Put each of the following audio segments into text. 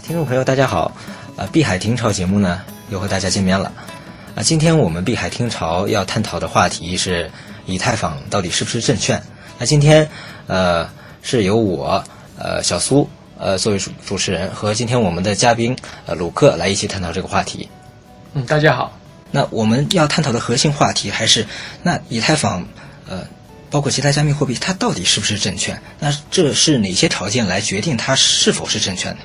听众朋友，大家好！啊，碧海听潮节目呢又和大家见面了。啊，今天我们碧海听潮要探讨的话题是以太坊到底是不是证券？那今天呃是由我呃小苏呃作为主主持人和今天我们的嘉宾呃鲁克来一起探讨这个话题。嗯，大家好。那我们要探讨的核心话题还是那以太坊呃包括其他加密货币它到底是不是证券？那这是哪些条件来决定它是否是证券的？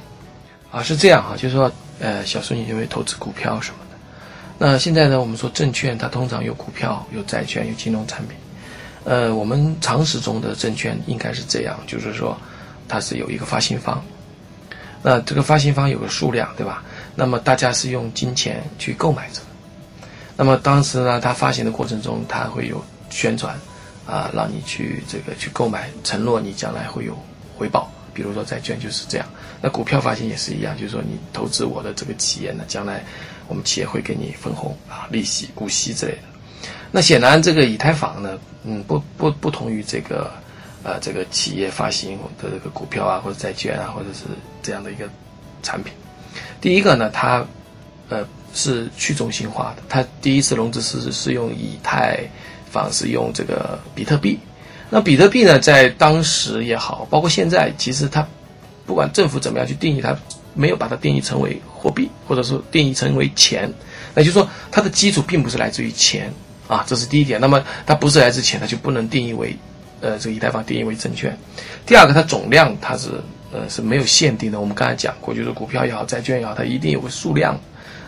啊，是这样哈，就是说，呃，小孙你因为投资股票什么的，那现在呢，我们说证券它通常有股票、有债券、有金融产品，呃，我们常识中的证券应该是这样，就是说，它是有一个发行方，那这个发行方有个数量，对吧？那么大家是用金钱去购买这个，那么当时呢，它发行的过程中，它会有宣传，啊，让你去这个去购买，承诺你将来会有回报。比如说债券就是这样，那股票发行也是一样，就是说你投资我的这个企业呢，将来我们企业会给你分红啊、利息、股息之类的。那显然这个以太坊呢，嗯，不不不同于这个呃这个企业发行的这个股票啊或者债券啊或者是这样的一个产品。第一个呢，它呃是去中心化的，它第一次融资是是用以太坊，是用这个比特币。那比特币呢，在当时也好，包括现在，其实它不管政府怎么样去定义它，没有把它定义成为货币，或者说定义成为钱。那就是说，它的基础并不是来自于钱啊，这是第一点。那么它不是来自钱，它就不能定义为呃这个以太坊定义为证券。第二个，它总量它是呃是没有限定的。我们刚才讲过，就是股票也好，债券也好，它一定有个数量。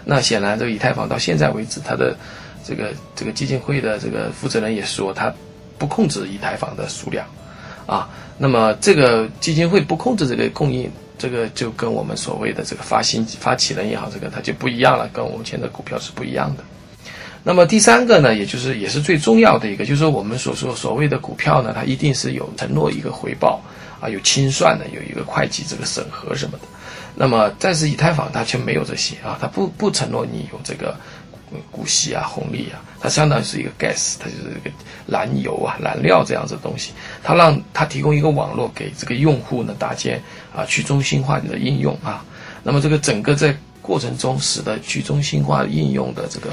那显然，这个以太坊到现在为止，它的这个这个基金会的这个负责人也说它。不控制以太坊的数量，啊，那么这个基金会不控制这个供应，这个就跟我们所谓的这个发行发起人也好，这个它就不一样了，跟我们现在股票是不一样的。那么第三个呢，也就是也是最重要的一个，就是我们所说所谓的股票呢，它一定是有承诺一个回报啊，有清算的，有一个会计这个审核什么的。那么但是以太坊它却没有这些啊，它不不承诺你有这个。股息啊，红利啊，它相当于是一个 gas，它就是一个燃油啊、燃料这样子的东西。它让它提供一个网络给这个用户呢，搭建啊去中心化的应用啊。那么这个整个在过程中，使得去中心化应用的这个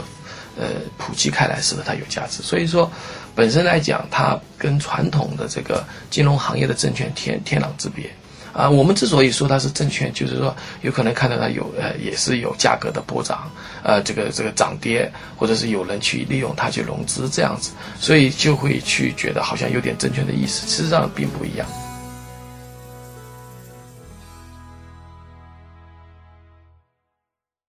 呃普及开来，使得它有价值。所以说，本身来讲，它跟传统的这个金融行业的证券天天壤之别。啊，我们之所以说它是证券，就是说有可能看到它有呃，也是有价格的波涨，呃，这个这个涨跌，或者是有人去利用它去融资这样子，所以就会去觉得好像有点证券的意思，事实上并不一样。